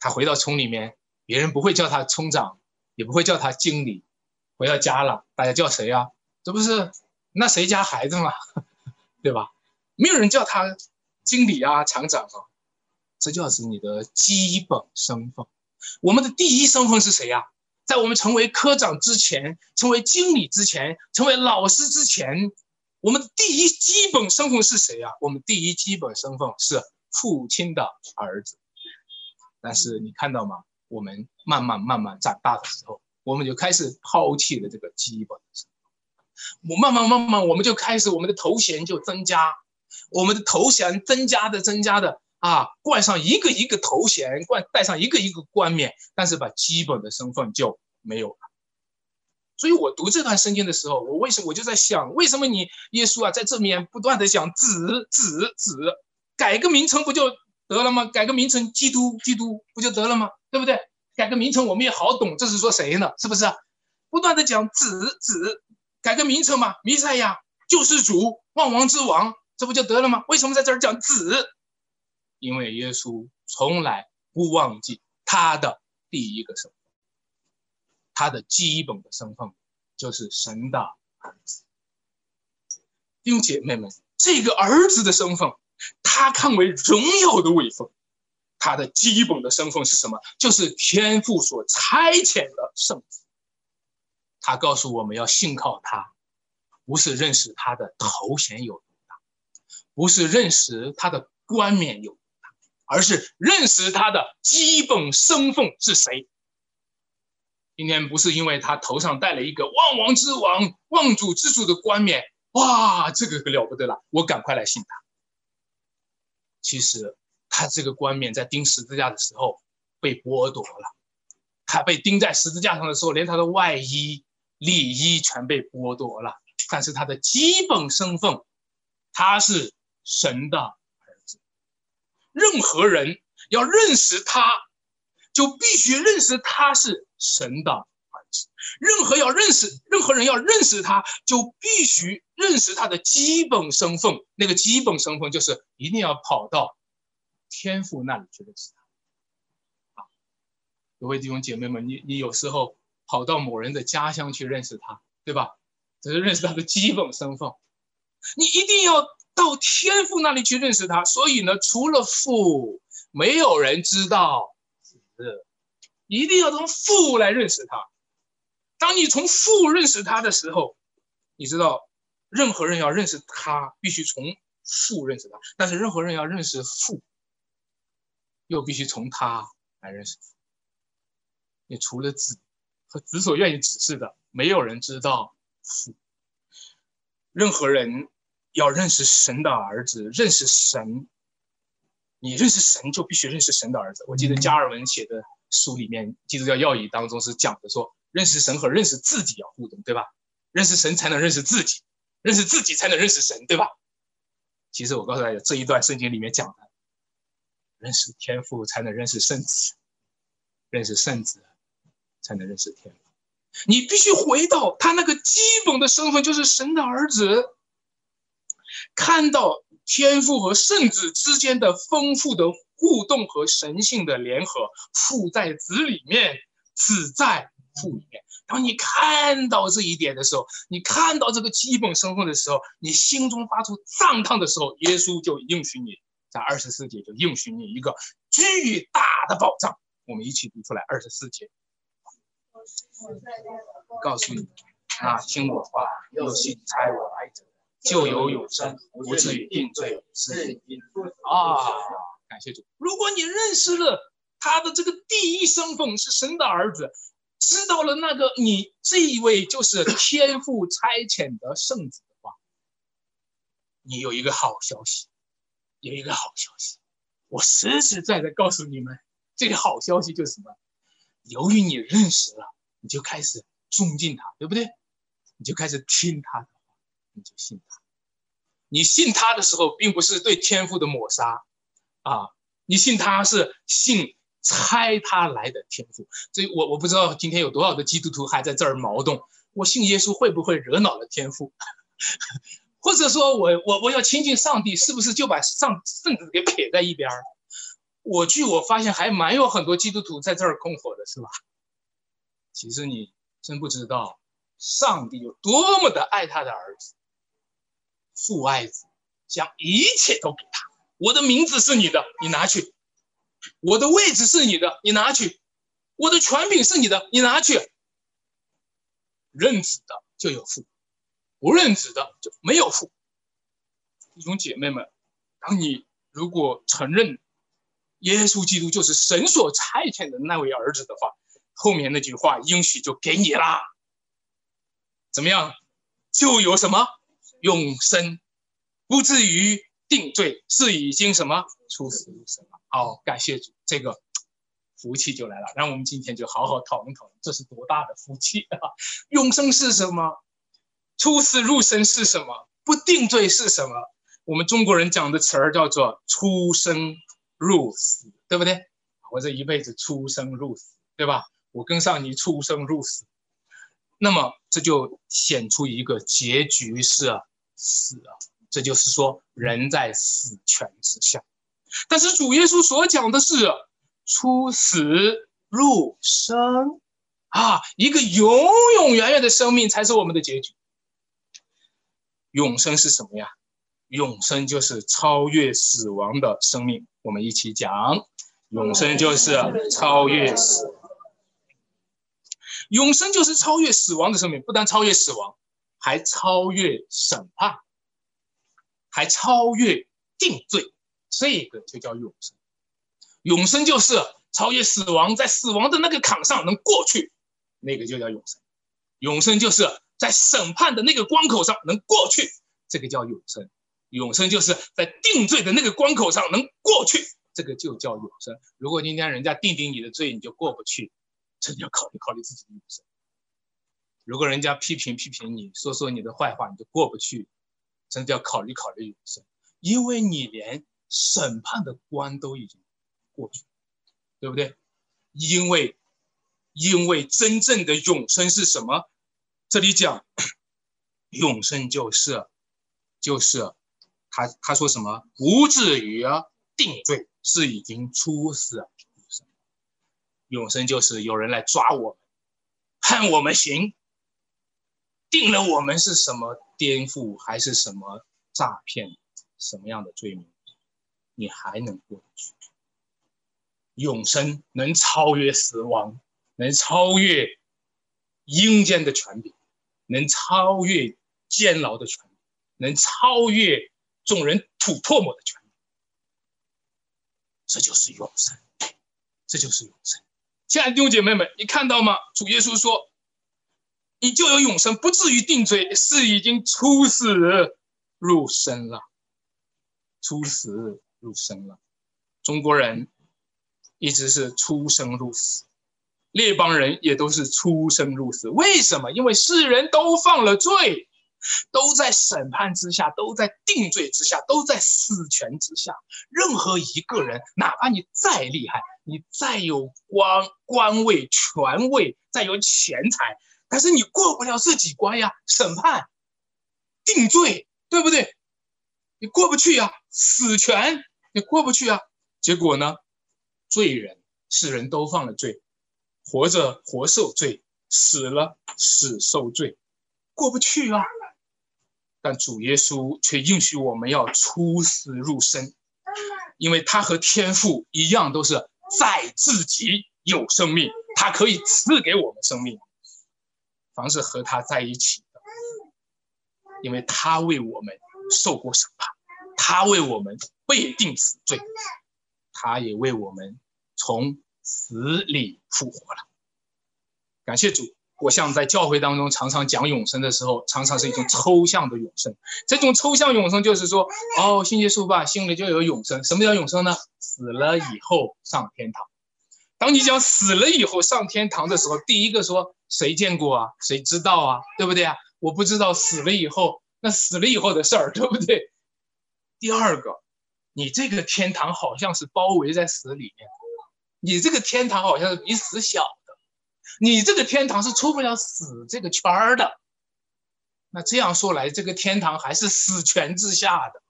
他回到村里面，别人不会叫他村长，也不会叫他经理。回到家了，大家叫谁啊？这不是那谁家孩子吗？对吧？没有人叫他经理啊、厂长啊。这就是你的基本身份。我们的第一身份是谁呀？在我们成为科长之前，成为经理之前，成为老师之前，我们第一基本身份是谁呀？我们第一基本身份是。父亲的儿子，但是你看到吗？我们慢慢慢慢长大的时候，我们就开始抛弃了这个基本的我慢慢慢慢，我们就开始我们的头衔就增加，我们的头衔增加的增加的啊，冠上一个一个头衔，冠戴上一个一个冠冕，但是把基本的身份就没有了。所以我读这段圣经的时候，我为什么我就在想，为什么你耶稣啊在这面不断的讲子子子？改个名称不就得了吗？改个名称，基督，基督不就得了吗？对不对？改个名称我们也好懂，这是说谁呢？是不是？不断的讲子子，改个名称嘛，弥赛亚救世主，万王之王，这不就得了吗？为什么在这儿讲子？因为耶稣从来不忘记他的第一个身份，他的基本的身份就是神的儿子。弟兄姐妹们，这个儿子的身份。他看为荣耀的位分，他的基本的身份是什么？就是天父所差遣的圣子。他告诉我们要信靠他，不是认识他的头衔有多大，不是认识他的冠冕有，而是认识他的基本身份是谁。今天不是因为他头上戴了一个万王之王、万主之主的冠冕，哇，这个可了不得了，我赶快来信他。其实他这个冠冕在钉十字架的时候被剥夺了，他被钉在十字架上的时候，连他的外衣、里衣全被剥夺了。但是他的基本身份，他是神的。任何人要认识他，就必须认识他是神的儿子。任何要认识任何人要认识他，就必须。认识他的基本身份，那个基本身份就是一定要跑到天父那里去认识他。啊，各位弟兄姐妹们，你你有时候跑到某人的家乡去认识他，对吧？这是认识他的基本身份。你一定要到天父那里去认识他。所以呢，除了父，没有人知道子，一定要从父来认识他。当你从父认识他的时候，你知道，任何人要认识他，必须从父认识他；但是任何人要认识父，又必须从他来认识。你除了子和子所愿意指示的，没有人知道父。任何人要认识神的儿子，认识神，你认识神就必须认识神的儿子。我记得加尔文写的书里面，《基督教要义》当中是讲的说。认识神和认识自己要互动，对吧？认识神才能认识自己，认识自己才能认识神，对吧？其实我告诉大家，这一段圣经里面讲的，认识天父才能认识圣子，认识圣子才能认识天父。你必须回到他那个基本的身份，就是神的儿子，看到天父和圣子之间的丰富的互动和神性的联合，父在子里面，子在。父里面，当你看到这一点的时候，你看到这个基本身份的时候，你心中发出赞叹的时候，耶稣就应许你，在二十四节就应许你一个巨大的保障。我们一起读出来，二十四节，告诉你，那听我话又信差我来者，就有永生，不至于定罪。是啊，感谢主。如果你认识了他的这个第一身份是神的儿子。知道了那个你这一位就是天父差遣的圣子的话，你有一个好消息，有一个好消息，我实实在在告诉你们，这个好消息就是什么？由于你认识了，你就开始尊敬他，对不对？你就开始听他的话，你就信他。你信他的时候，并不是对天赋的抹杀啊，你信他是信。猜他来的天赋，所以我我不知道今天有多少个基督徒还在这儿矛盾。我信耶稣会不会惹恼了天赋？或者说我我我要亲近上帝，是不是就把上圣子给撇在一边儿？我据我发现还蛮有很多基督徒在这儿困惑的，是吧？其实你真不知道上帝有多么的爱他的儿子，父爱子，将一切都给他。我的名字是你的，你拿去。我的位置是你的，你拿去；我的权柄是你的，你拿去。认子的就有父，不认子的就没有父。弟兄姐妹们，当你如果承认耶稣基督就是神所差遣的那位儿子的话，后面那句话应许就给你啦。怎么样？就有什么永生，不至于定罪，是已经什么出死入生了。好，感谢主，这个福气就来了。让我们今天就好好讨论讨论，这是多大的福气啊！永生是什么？出死入生是什么？不定罪是什么？我们中国人讲的词儿叫做出生入死，对不对？我这一辈子出生入死，对吧？我跟上你出生入死，那么这就显出一个结局是死啊！这就是说，人在死权之下。但是主耶稣所讲的是出死入生啊，一个永永远远的生命才是我们的结局。永生是什么呀？永生就是超越死亡的生命。我们一起讲，永生就是超越死，永生就是超越死亡的生命。不但超越死亡，还超越审判，还超越定罪。这个就叫永生，永生就是超越死亡，在死亡的那个坎上能过去，那个就叫永生。永生就是在审判的那个关口上能过去，这个叫永生。永生就是在定罪的那个关口上能过去，这个就叫永生。如果今天人家定定你的罪，你就过不去，真的要考虑考虑自己的永生。如果人家批评批评你，说说你的坏话，你就过不去，真的要考虑考虑永生，因为你连。审判的关都已经过去，对不对？因为，因为真正的永生是什么？这里讲，永生就是，就是他他说什么？不至于啊定罪，是已经出死永生就是有人来抓我们，判我们刑，定了我们是什么颠覆还是什么诈骗，什么样的罪名？你还能过得去？永生能超越死亡，能超越阴间的权柄，能超越监牢的权柄，能超越众人吐唾沫的权柄。这就是永生，这就是永生。亲爱的弟兄姐妹们，你看到吗？主耶稣说：“你就有永生，不至于定罪，是已经出死入生了，出死入生了。”中国人一直是出生入死。列邦人也都是出生入死，为什么？因为世人都犯了罪，都在审判之下，都在定罪之下，都在死权之下。任何一个人，哪怕你再厉害，你再有官官位、权位，再有钱财，但是你过不了这几关呀，审判、定罪，对不对？你过不去呀，死权你过不去啊。结果呢，罪人，世人都犯了罪。活着活受罪，死了死受罪，过不去啊！但主耶稣却应许我们要出死入生，因为他和天父一样，都是在自己有生命，他可以赐给我们生命。凡是和他在一起的，因为他为我们受过审判，他为我们被定死罪，他也为我们从。死里复活了，感谢主！我像在教会当中常常讲永生的时候，常常是一种抽象的永生。这种抽象永生就是说，哦，信耶稣吧，心里就有永生。什么叫永生呢？死了以后上天堂。当你讲死了以后上天堂的时候，第一个说谁见过啊？谁知道啊？对不对啊？我不知道死了以后那死了以后的事儿，对不对？第二个，你这个天堂好像是包围在死里面。你这个天堂好像是比死小，你这个天堂是出不了死这个圈儿的。那这样说来，这个天堂还是死权之下的。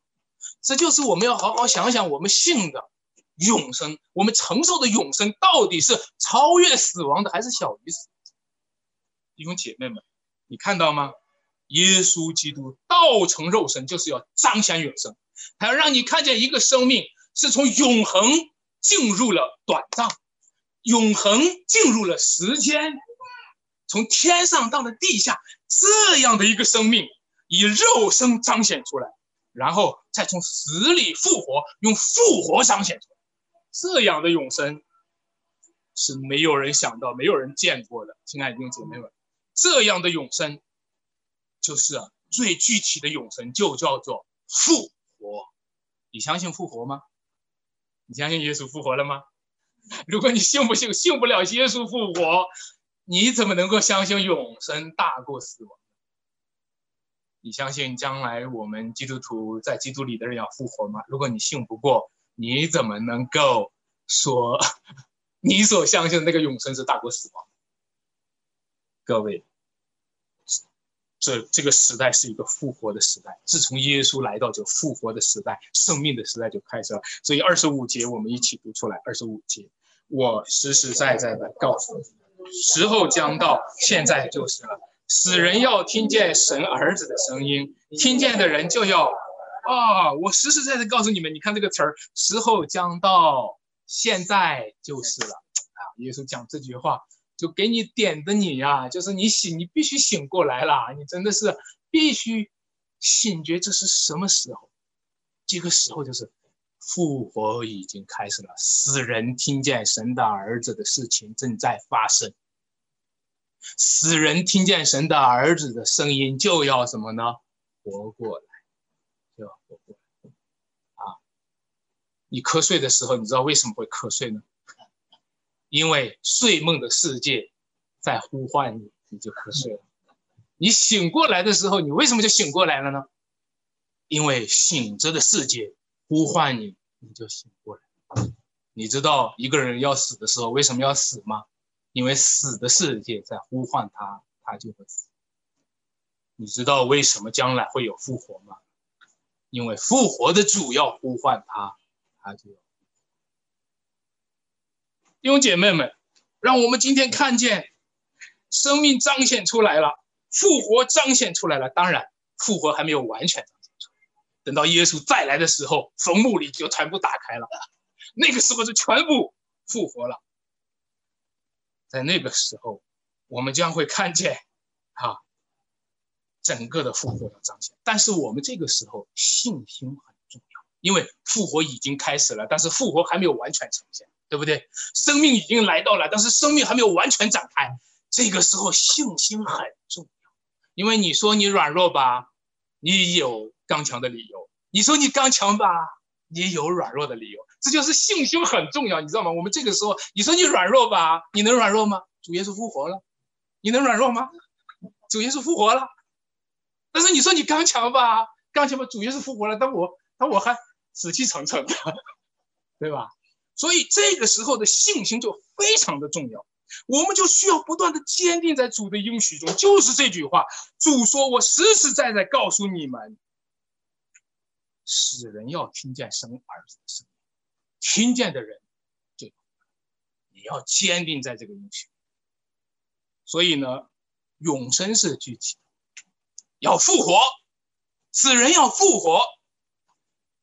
这就是我们要好好想想，我们信的永生，我们承受的永生到底是超越死亡的，还是小于死？弟兄姐妹们，你看到吗？耶稣基督道成肉身，就是要彰显永生，他要让你看见一个生命是从永恒。进入了短暂，永恒进入了时间，从天上到了地下，这样的一个生命以肉身彰显出来，然后再从死里复活，用复活彰显出来，这样的永生是没有人想到、没有人见过的。亲爱的弟兄姐妹们，这样的永生就是最具体的永生，就叫做复活。你相信复活吗？你相信耶稣复活了吗？如果你信不信，信不了耶稣复活，你怎么能够相信永生大过死亡？你相信将来我们基督徒在基督里的人要复活吗？如果你信不过，你怎么能够说 你所相信的那个永生是大过死亡？各位。这这个时代是一个复活的时代，自从耶稣来到，就复活的时代，生命的时代就开始了。所以二十五节我们一起读出来。二十五节，我实实在在的告诉你，时候将到，现在就是了。死人要听见神儿子的声音，听见的人就要啊！我实实在在告诉你们，你看这个词儿，时候将到，现在就是了啊！耶稣讲这句话。就给你点的你呀，就是你醒，你必须醒过来了，你真的是必须醒觉，这是什么时候？这个时候就是复活已经开始了，死人听见神的儿子的事情正在发生，死人听见神的儿子的声音就要什么呢？活过来，就要活过来啊！你瞌睡的时候，你知道为什么会瞌睡呢？因为睡梦的世界在呼唤你，你就瞌睡了。你醒过来的时候，你为什么就醒过来了呢？因为醒着的世界呼唤你，你就醒过来。你知道一个人要死的时候为什么要死吗？因为死的世界在呼唤他，他就会死。你知道为什么将来会有复活吗？因为复活的主要呼唤他，他就。弟兄姐妹们，让我们今天看见生命彰显出来了，复活彰显出来了。当然，复活还没有完全的。等到耶稣再来的时候，坟墓里就全部打开了，那个时候就全部复活了。在那个时候，我们将会看见，啊，整个的复活要彰显。但是我们这个时候信心很重要，因为复活已经开始了，但是复活还没有完全呈现，对不对？生命已经来到了，但是生命还没有完全展开。这个时候信心很重要，因为你说你软弱吧，你有刚强的理由；你说你刚强吧，你有软弱的理由。这就是信心很重要，你知道吗？我们这个时候，你说你软弱吧，你能软弱吗？主耶稣复活了，你能软弱吗？主耶稣复活了。但是你说你刚强吧，刚强吧，主耶稣复活了，但我但我还死气沉沉的，对吧？所以这个时候的信心就非常的重要，我们就需要不断的坚定在主的应许中，就是这句话，主说：“我实实在在告诉你们，死人要听见生儿子的声音。”听见的人，就你要坚定在这个应许。所以呢，永生是具体，要复活，死人要复活。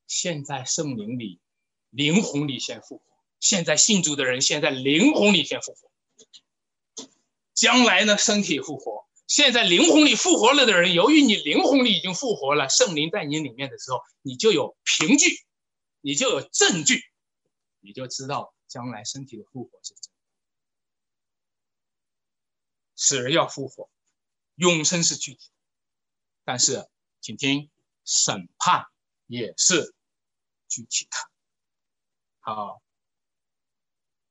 现在圣灵里、灵魂里先复活。现在信主的人，现在灵魂里先复活。将来呢，身体复活。现在灵魂里复活了的人，由于你灵魂里已经复活了，圣灵在你里面的时候，你就有凭据，你就有证据。你就知道将来身体的复活是真的，死人要复活，永生是具体，但是请听，审判也是具体的。好，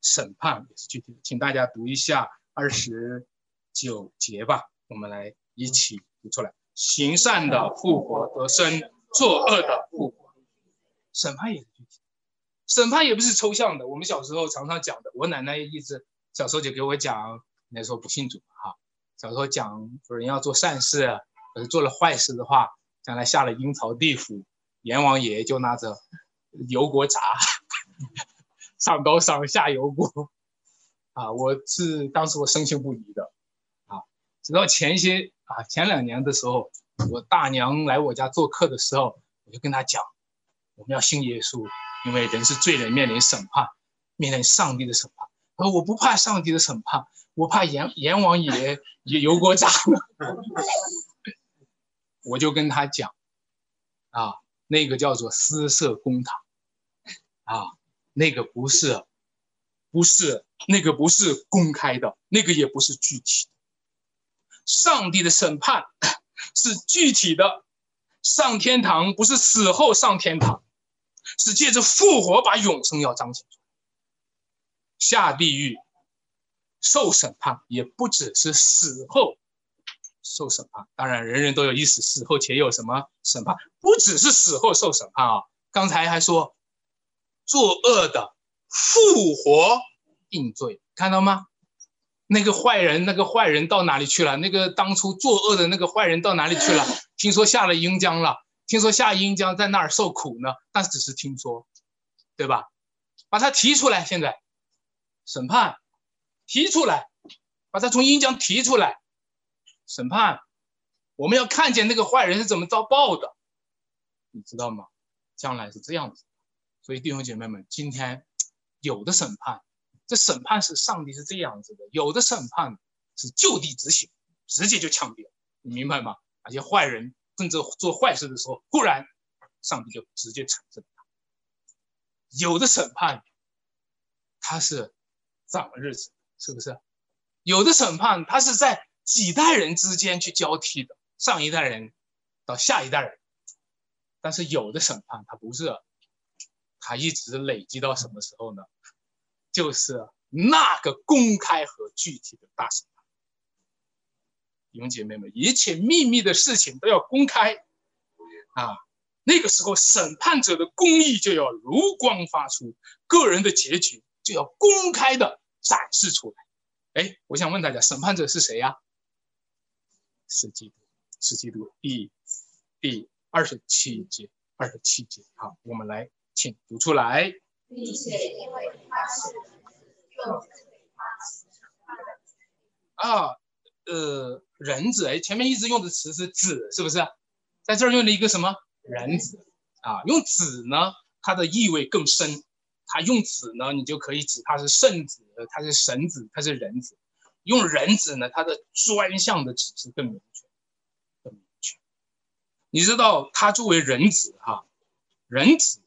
审判也是具体的，请大家读一下二十九节吧，我们来一起读出来：行善的复活得生，作恶的复活，审判也是具体。审判也不是抽象的，我们小时候常常讲的。我奶奶一直小时候就给我讲，那时候不信主哈。小时候讲，人要做善事，可是做了坏事的话，将来下了阴曹地府，阎王爷就拿着油锅炸，上刀上下油锅。啊，我是当时我深信不疑的，直到前些啊前两年的时候，我大娘来我家做客的时候，我就跟她讲，我们要信耶稣。因为人是罪人，面临审判，面临上帝的审判。而我不怕上帝的审判，我怕阎阎王爷也油锅炸。我就跟他讲，啊，那个叫做私设公堂，啊，那个不是，不是那个不是公开的，那个也不是具体。上帝的审判是具体的，上天堂不是死后上天堂。是借着复活把永生要彰显出来，下地狱受审判也不只是死后受审判，当然人人都有一死，死后且有什么审判？不只是死后受审判啊！刚才还说作恶的复活定罪，看到吗？那个坏人，那个坏人到哪里去了？那个当初作恶的那个坏人到哪里去了？听说下了阴江了。听说下阴江在那儿受苦呢，但是只是听说，对吧？把他提出来，现在审判，提出来，把他从阴江提出来，审判。我们要看见那个坏人是怎么遭报的，你知道吗？将来是这样子。所以弟兄姐妹们，今天有的审判，这审判是上帝是这样子的；有的审判是就地执行，直接就枪毙了，你明白吗？那些坏人。正在做坏事的时候，忽然上帝就直接惩治他。有的审判，他是长日子，是不是？有的审判，他是在几代人之间去交替的，上一代人到下一代人。但是有的审判，他不是，他一直累积到什么时候呢？就是那个公开和具体的大审。弟兄姐妹们，一切秘密的事情都要公开啊！那个时候，审判者的公义就要如光发出，个人的结局就要公开的展示出来。哎，我想问大家，审判者是谁呀？是基督，是基督。第第二十七节，二十七节。好，我们来，请读出来。并且因为啊。呃，人子哎，前面一直用的词是子，是不是？在这儿用了一个什么人子啊？用子呢，它的意味更深。它用子呢，你就可以指它是圣子，它是神子，它是人子。用人子呢，它的专项的指示更明确，更明确。你知道他作为人子哈，人子，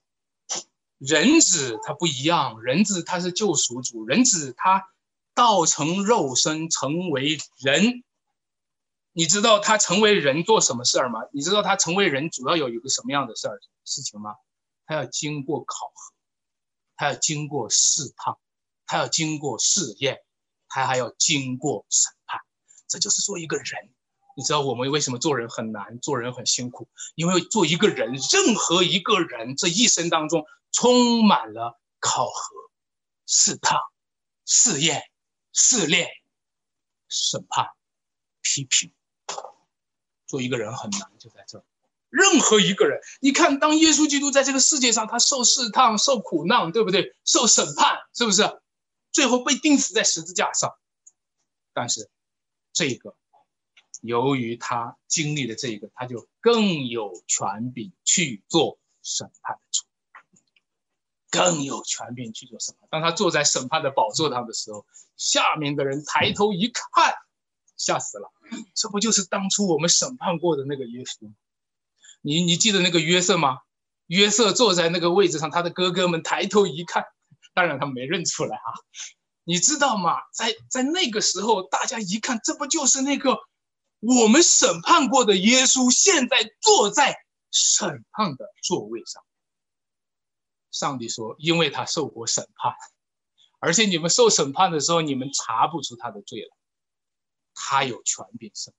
人子他不一样，人子他是救赎主，人子他道成肉身成为人。你知道他成为人做什么事儿吗？你知道他成为人主要有一个什么样的事儿事情吗？他要经过考核，他要经过试探，他要经过试验，他还要经过审判。这就是做一个人。你知道我们为什么做人很难，做人很辛苦？因为做一个人，任何一个人这一生当中充满了考核、试探、试验、试炼、审判、批评。做一个人很难，就在这。任何一个人，你看，当耶稣基督在这个世界上，他受试探、受苦难，对不对？受审判，是不是？最后被钉死在十字架上。但是，这个，由于他经历了这个，他就更有权柄去做审判，更有权柄去做审判。当他坐在审判的宝座上的时候，下面的人抬头一看。吓死了！这不就是当初我们审判过的那个耶稣？你你记得那个约瑟吗？约瑟坐在那个位置上，他的哥哥们抬头一看，当然他没认出来啊。你知道吗？在在那个时候，大家一看，这不就是那个我们审判过的耶稣，现在坐在审判的座位上。上帝说：“因为他受过审判，而且你们受审判的时候，你们查不出他的罪来。”他有权柄审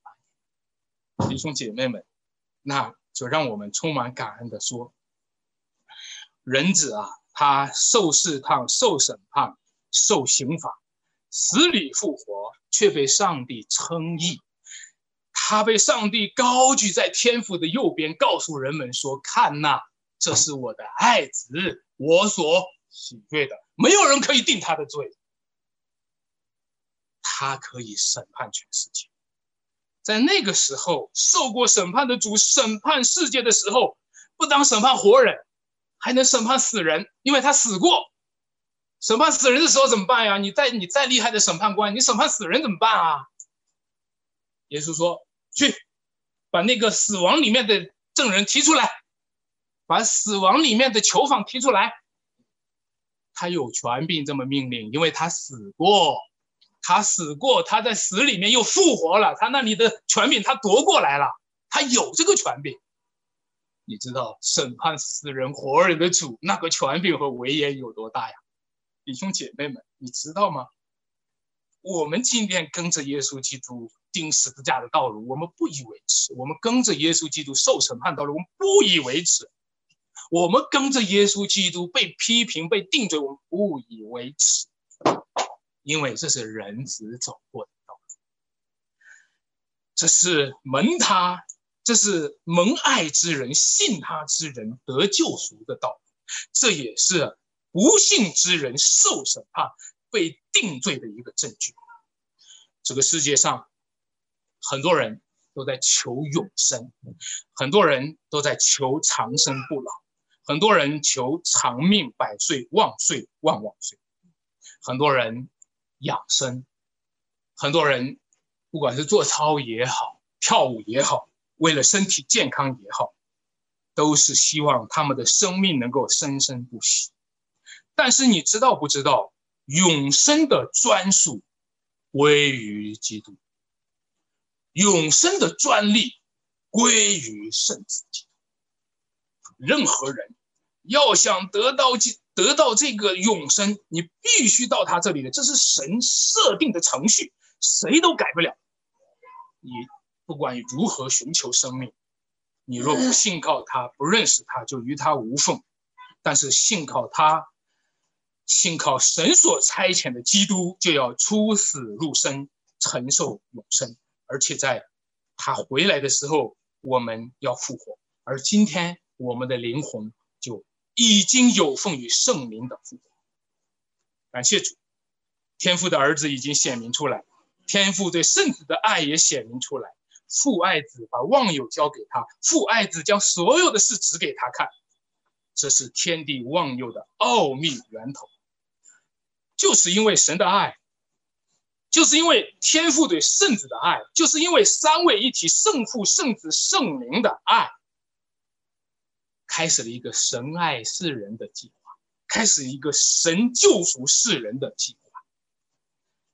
判弟兄姐妹们，那就让我们充满感恩的说：人子啊，他受试探、受审判、受刑罚，死里复活，却被上帝称义。他被上帝高举在天父的右边，告诉人们说：“看呐，这是我的爱子，我所喜悦的，没有人可以定他的罪。”他可以审判全世界，在那个时候受过审判的主审判世界的时候，不当审判活人，还能审判死人，因为他死过。审判死人的时候怎么办呀？你再你再厉害的审判官，你审判死人怎么办啊？耶稣说：“去，把那个死亡里面的证人提出来，把死亡里面的囚犯提出来。他有权柄这么命令，因为他死过。”他死过，他在死里面又复活了。他那里的权柄他夺过来了，他有这个权柄。你知道审判死人活人的主那个权柄和威严有多大呀？弟兄姐妹们，你知道吗？我们今天跟着耶稣基督钉十字架的道路，我们不以为耻；我们跟着耶稣基督受审判道路，我们不以为耻；我们跟着耶稣基督被批评、被定罪，我们不以为耻。因为这是人子走过的道路，这是蒙他，这是蒙爱之人、信他之人得救赎的道路，这也是不信之人受审判、被定罪的一个证据。这个世界上，很多人都在求永生，很多人都在求长生不老，很多人求长命百岁、万岁万万岁，很多人。养生，很多人不管是做操也好，跳舞也好，为了身体健康也好，都是希望他们的生命能够生生不息。但是你知道不知道，永生的专属归于基督，永生的专利归于圣子基督。任何人要想得到这。得到这个永生，你必须到他这里的，这是神设定的程序，谁都改不了。你不管如何寻求生命，你若不信靠他，不认识他，就与他无缝。但是信靠他，信靠神所差遣的基督，就要出死入生，承受永生。而且在他回来的时候，我们要复活。而今天我们的灵魂就。已经有奉于圣灵的复活，感谢主，天父的儿子已经显明出来，天父对圣子的爱也显明出来。父爱子把忘友交给他，父爱子将所有的事指给他看，这是天地万有的奥秘源头。就是因为神的爱，就是因为天父对圣子的爱，就是因为三位一体圣父、圣子、圣灵的爱，开始了一个神爱世人的计划，开始一个神救赎世人的计划。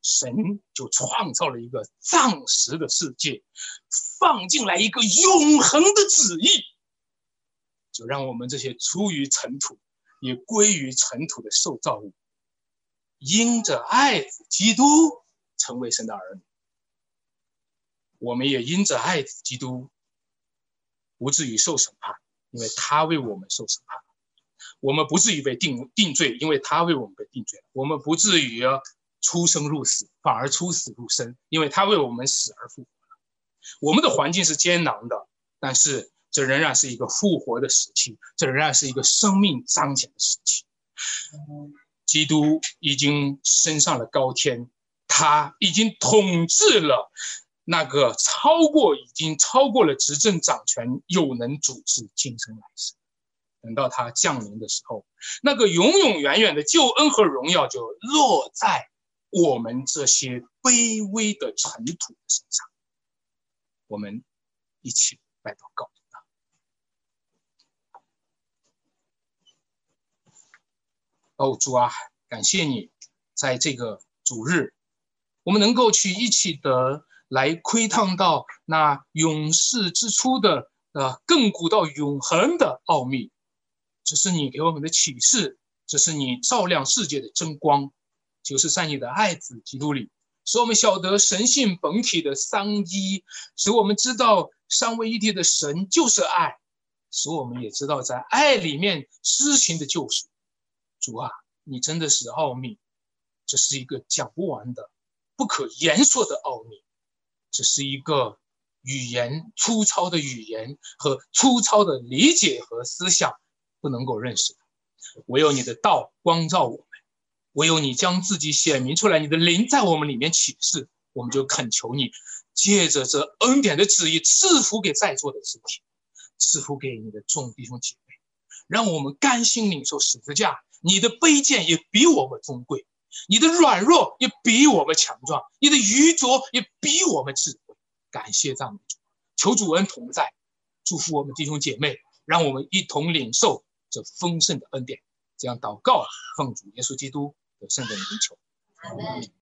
神就创造了一个暂时的世界，放进来一个永恒的旨意，就让我们这些出于尘土、也归于尘土的受造物，因着爱子基督。成为神的儿女，我们也因着爱子基督，不至于受审判，因为他为我们受审判；我们不至于被定定罪，因为他为我们被定罪；我们不至于出生入死，反而出死入生，因为他为我们死而复活了。我们的环境是艰难的，但是这仍然是一个复活的时期，这仍然是一个生命彰显的时期。基督已经升上了高天。他已经统治了那个超过，已经超过了执政掌权，又能主治今生来世。等到他降临的时候，那个永永远远的救恩和荣耀就落在我们这些卑微的尘土的身上。我们一起来祷告。哦，主啊，感谢你在这个主日。我们能够去一起的来窥探到那永世之初的呃亘古到永恒的奥秘，这是你给我们的启示，这是你照亮世界的真光，就是在你的爱子基督里，使我们晓得神性本体的三一，使我们知道三位一体的神就是爱，使我们也知道在爱里面施行的救赎。主啊，你真的是奥秘，这是一个讲不完的。不可言说的奥秘，只是一个语言粗糙的语言和粗糙的理解和思想不能够认识的。唯有你的道光照我们，唯有你将自己显明出来，你的灵在我们里面启示，我们就恳求你，借着这恩典的旨意赐福给在座的肢体，赐福给你的众弟兄姐妹，让我们甘心领受十字架。你的卑贱也比我们尊贵。你的软弱也比我们强壮，你的愚拙也比我们智慧。感谢赞美主，求主恩同在，祝福我们弟兄姐妹，让我们一同领受这丰盛的恩典。这样祷告，奉主耶稣基督的圣名求。